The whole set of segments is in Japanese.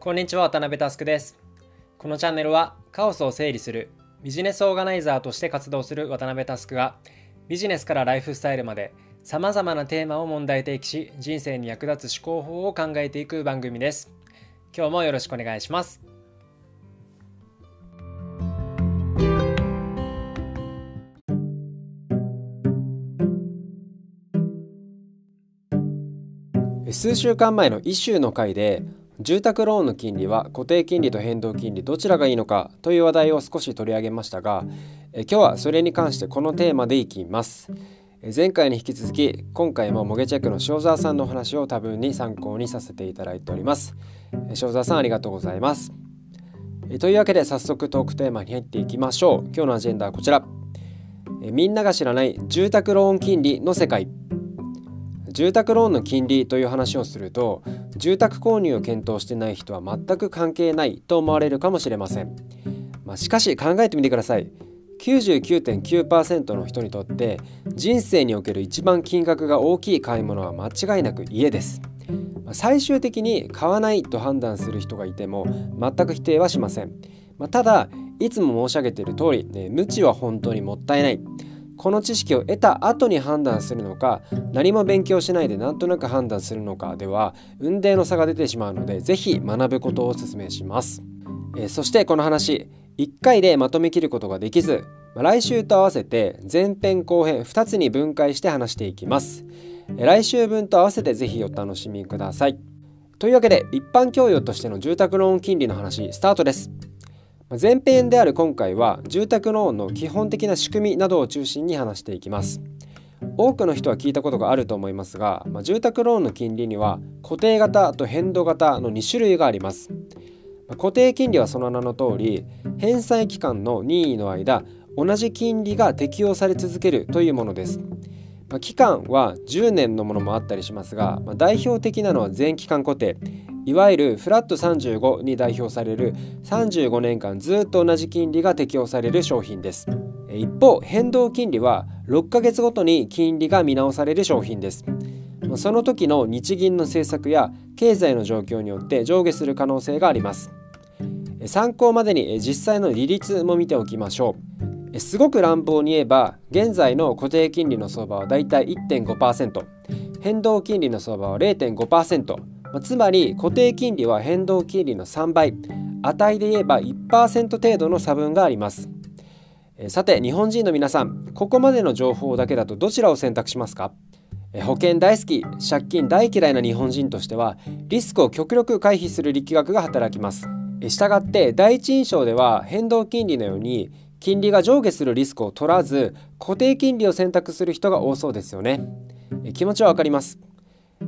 こんにちは渡辺佑です。このチャンネルはカオスを整理するビジネスオーガナイザーとして活動する渡辺佑がビジネスからライフスタイルまでさまざまなテーマを問題提起し人生に役立つ思考法を考えていく番組です。今日もよろしくお願いします。数週間前のイシューの回で住宅ローンの金利は固定金利と変動金利どちらがいいのかという話題を少し取り上げましたがえ今日はそれに関してこのテーマでいきます。前回に引き続き今回もモゲチェックの塩沢さんのお話を多分に参考にさせていただいております。塩沢さんありがとうございます。というわけで早速トークテーマに入っていきましょう。今日のアジェンダはこちら。みんなが知らない住宅ローン金利の世界。住宅ローンの金利という話をすると住宅購入を検討してない人は全く関係ないと思われるかもしれません、まあ、しかし考えてみてください。99.9%の人にとって人生における一番金額が大きい買い物は間違いなく家です。最終的に買わないと判断する人がいても全く否定はしません、まあ、ただいつも申し上げている通り、ね、無知は本当にもったいない。この知識を得た後に判断するのか何も勉強しないでなんとなく判断するのかでは運命の差が出てしまうので是非学ぶことをお勧めします、えー、そしてこの話1回でまとめきることができず来週と合わせて前編後編2つに分解して話していきます。来週分と合わせて是非お楽しみください。というわけで一般教養としての住宅ローン金利の話スタートです。前編である今回は住宅ローンの基本的な仕組みなどを中心に話していきます。多くの人は聞いたことがあると思いますが、まあ、住宅ローンの金利には固定型と変動型の2種類があります、固定金利はその名の通り返済期間の任意の間同じ金利が適用され続けるというものです。まあ、期間は10年のものもあったりしますが、まあ、代表的なのは全期間固定。いわゆるフラット35に代表される35年間ずっと同じ金利が適用される商品です。一方変動金利は6ヶ月ごとに金利が見直される商品です。その時の日銀の政策や経済の状況によって上下する可能性があります。参考までに実際の利率も見ておきましょう。すごく乱暴に言えば現在の固定金利の相場はだいたい1.5%変動金利の相場は0.5%まつまり固定金利は変動金利の3倍。値で言えば1%程度の差分があります。さて日本人の皆さんここまでの情報だけだとどちらを選択しますか？保険大好き借金大嫌いな日本人としてはリスクを極力回避する力学が働きます。したがって第一印象では変動金利のように金利が上下するリスクを取らず固定金利を選択する人が多そうですよね。気持ちはわかります。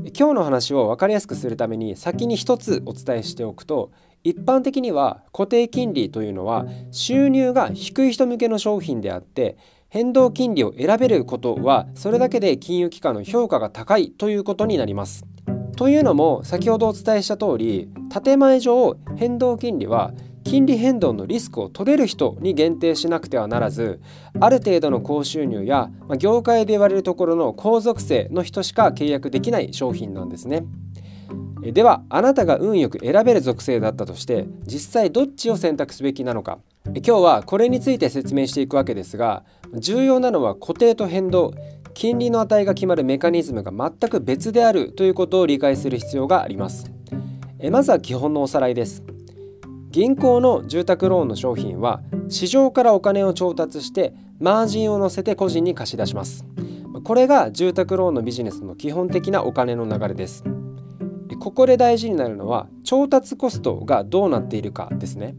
今日の話を分かりやすくするために先に一つお伝えしておくと一般的には固定金利というのは収入が低い人向けの商品であって変動金利を選べることはそれだけで金融機関の評価が高いということになります。というのも先ほどお伝えした通り建前上変動金利は金利変動のリスクを取れる人に限定しなくてはならずある程度の高収入や、ま業界で言われるところの高属性の人しか契約できない商品なんですね。ではあなたが運よく選べる属性だったとして実際どっちを選択すべきなのか。今日はこれについて説明していくわけですが重要なのは固定と変動。金利の値が決まるメカニズムが全く別であるということを理解する必要があります。まずは基本のおさらいです。銀行の住宅ローンの商品は市場からお金を調達してマージンを乗せて個人に貸し出します。これが住宅ローンのビジネスの基本的なお金の流れです。ここで大事になるのは調達コストがどうなっているかですね。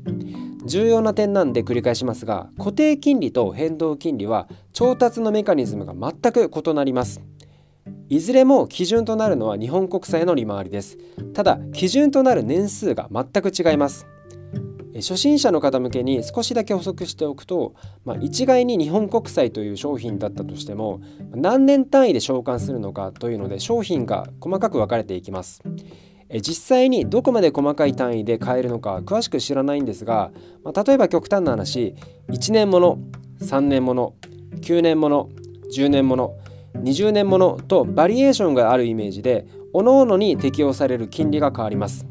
重要な点なんで繰り返しますが固定金利と変動金利は調達のメカニズムが全く異なります。いずれも基準となるのは日本国債の利回りです。ただ基準となる年数が全く違います。初心者の方向けに少しだけ補足しておくと、まあ、一概に日本国債という商品だったとしても何年単位で償還するのかというので商品が細かく分かれていきます。実際にどこまで細かい単位で買えるのか詳しく知らないんですが、まあ、例えば極端な話1年もの3年もの9年もの10年もの20年ものとバリエーションがあるイメージで各々に適用される金利が変わります。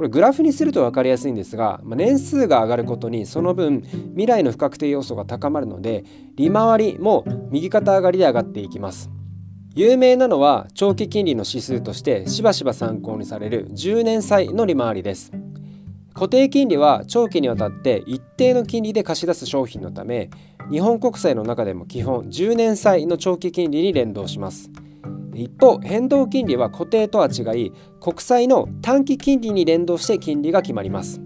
これグラフにすると分かりやすいんですが、まあ、年数が上がることにその分未来の不確定要素が高まるので利回りも右肩上がりで上がっていきます。有名なのは長期金利の指数としてしばしば参考にされる10年債の利回りです。固定金利は長期にわたって一定の金利で貸し出す商品のため日本国債の中でも基本10年債の長期金利に連動します。一方変動金利は固定とは違い国債の短期金利に連動して金利が決まります。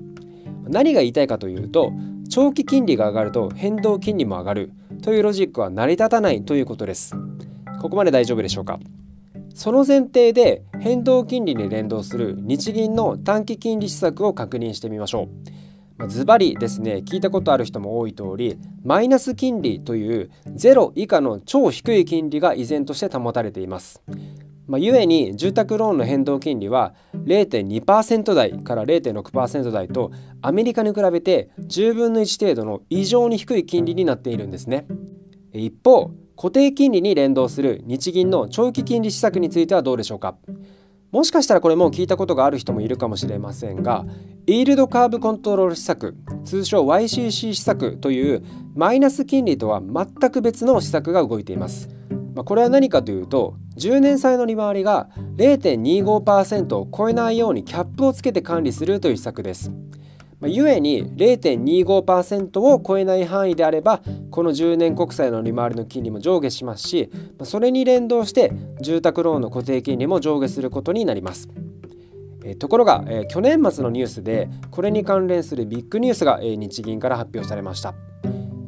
何が言いたいかというと長期金利が上がると変動金利も上がる。というロジックは成り立たないということです。ここまで大丈夫でしょうか。その前提で変動金利に連動する日銀の短期金利施策を確認してみましょう。ズバリですね聞いたことある人も多い通りマイナス金利というゼロ以下の超低い金利が依然として保たれています。まあ、ゆえに住宅ローンの変動金利は0.2%台から0.6%台とアメリカに比べて10分の1程度の異常に低い金利になっているんですね。一方固定金利に連動する日銀の長期金利施策についてはどうでしょうか。もしかしたらこれもう聞いたことがある人もいるかもしれませんがイールドカーブコントロール施策通称 YCC 施策というマイナス金利とは全く別の施策が動いています。ま、これは何かというと10年債の利回りが0.25%を超えないようにキャップをつけて管理するという施策です。まあ、ゆえに0.25%を超えない範囲であればこの10年国債の利回りの金利も上下しますしそれに連動して住宅ローンの固定金利も上下することになります。ところが、去年末のニュースでこれに関連するビッグニュースが、日銀から発表されました。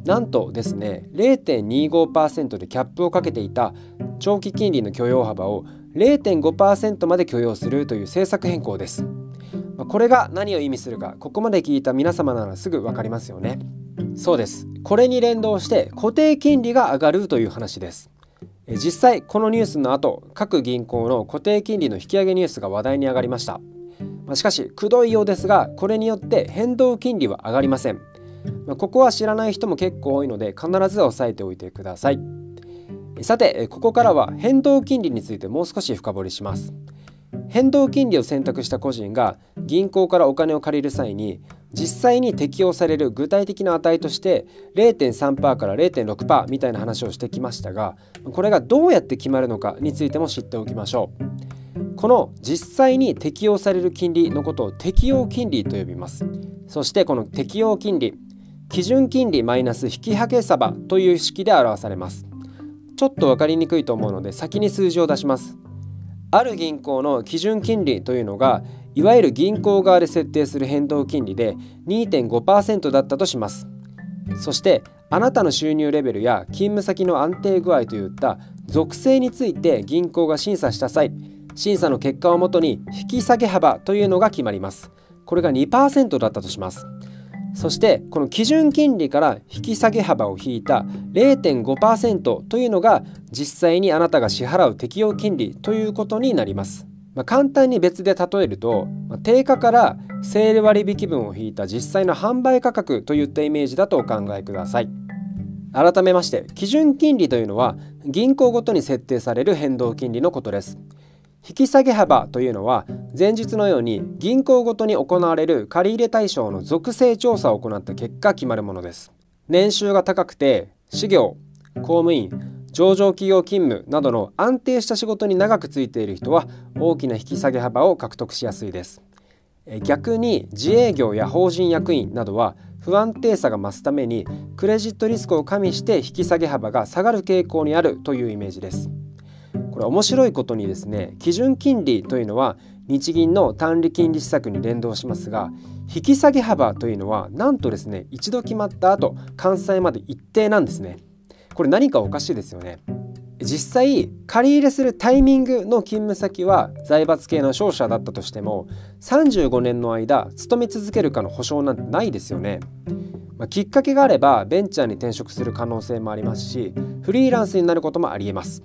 なんとですね0.25%でキャップをかけていた長期金利の許容幅を0.5%まで許容するという政策変更です。これが何を意味するかここまで聞いた皆様ならすぐ分かりますよね。そうです。これに連動して固定金利が上がるという話です。実際このニュースの後各銀行の固定金利の引き上げニュースが話題に上がりました。しかしくどいようですがこれによって変動金利は上がりません。ここは知らない人も結構多いので必ず押さえておいてください。さてここからは変動金利についてもう少し深掘りします。変動金利を選択した個人が銀行からお金を借りる際に実際に適用される具体的な値として0.3%から0.6%みたいな話をしてきましたがこれがどうやって決まるのかについても知っておきましょう。この実際に適用される金利のことを適用金利と呼びます。そしてこの適用金利基準金利マイナス引き上げ幅という式で表されます。ちょっと分かりにくいと思うので先に数字を出します。ある銀行の基準金利というのがいわゆる銀行側で設定する変動金利で2.5%だったとします。そしてあなたの収入レベルや勤務先の安定具合といった属性について銀行が審査した際審査の結果をもとに引き下げ幅というのが決まります。これが2%だったとします。そしてこの基準金利から引き下げ幅を引いた0.5%というのが実際にあなたが支払う適用金利ということになります。まあ、簡単に別で例えると、まあ、定価からセール割引分を引いた実際の販売価格といったイメージだとお考えください。改めまして基準金利というのは銀行ごとに設定される変動金利のことです。引き下げ幅というのは前述のように銀行ごとに行われる借入対象の属性調査を行った結果決まるものです。年収が高くて事業公務員上場企業勤務などの安定した仕事に長くついている人は大きな引き下げ幅を獲得しやすいです。逆に自営業や法人役員などは不安定さが増すためにクレジットリスクを加味して引き下げ幅が下がる傾向にあるというイメージです。これ面白いことにですね基準金利というのは日銀の単利金利施策に連動しますが引き下げ幅というのはなんとですね一度決まった後関西まで一定なんですね。これ何かおかしいですよね。実際借り入れするタイミングの勤務先は財閥系の商社だったとしても35年の間勤め続けるかの保証なんてないですよね、まあ、きっかけがあればベンチャーに転職する可能性もありますしフリーランスになることもありえます。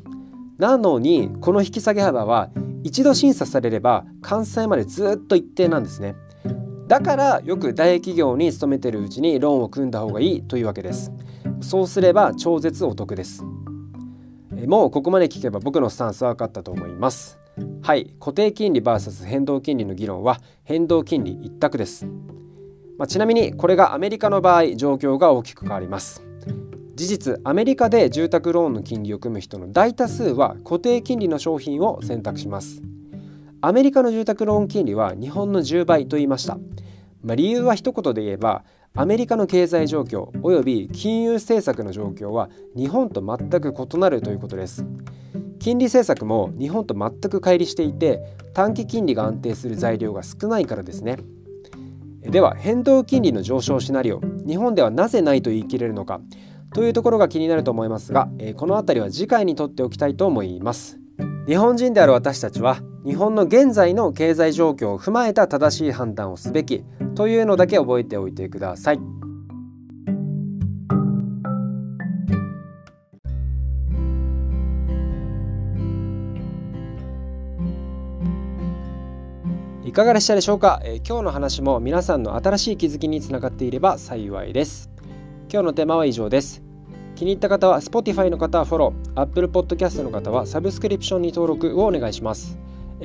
なのにこの引き下げ幅は一度審査されれば関西までずっと一定なんですね。だからよく大企業に勤めてるうちにローンを組んだ方がいいというわけです。そうすれば超絶お得です。もうここまで聞けば僕のスタンスは分かったと思います。はい。固定金利 VS 変動金利の議論は変動金利一択です、まあ、ちなみにこれがアメリカの場合状況が大きく変わります。事実アメリカで住宅ローンの金利を組む人の大多数は固定金利の商品を選択します。アメリカの住宅ローン金利は日本の10倍と言いました、まあ、理由は一言で言えばアメリカの経済状況および金融政策の状況は日本と全く異なるということです。金利政策も日本と全く乖離していて短期金利が安定する材料が少ないからですね。では変動金利の上昇シナリオ。日本ではなぜないと言い切れるのか。というところが気になると思いますが、えこの辺りは次回にとっておきたいと思います。日本人である私たちは日本の現在の経済状況を踏まえた正しい判断をすべきというのだけ覚えておいてください。いかがでしたでしょうか、えー、今日の話も皆さんの新しい気づきにつながっていれば幸いです。今日のテーマは以上です。気に入った方は Spotify の方はフォロー Apple Podcast の方はサブスクリプションに登録をお願いします。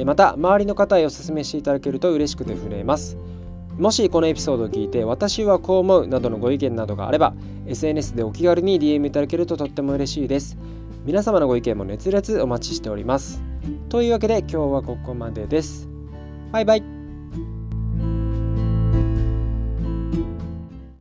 また周りの方へお勧めしていただけると嬉しくて震えます。もしこのエピソードを聞いて私はこう思うなどのご意見などがあれば SNS でお気軽に DM いただけるととっても嬉しいです。皆様のご意見も熱烈お待ちしております。というわけで今日はここまでです。バイバイ。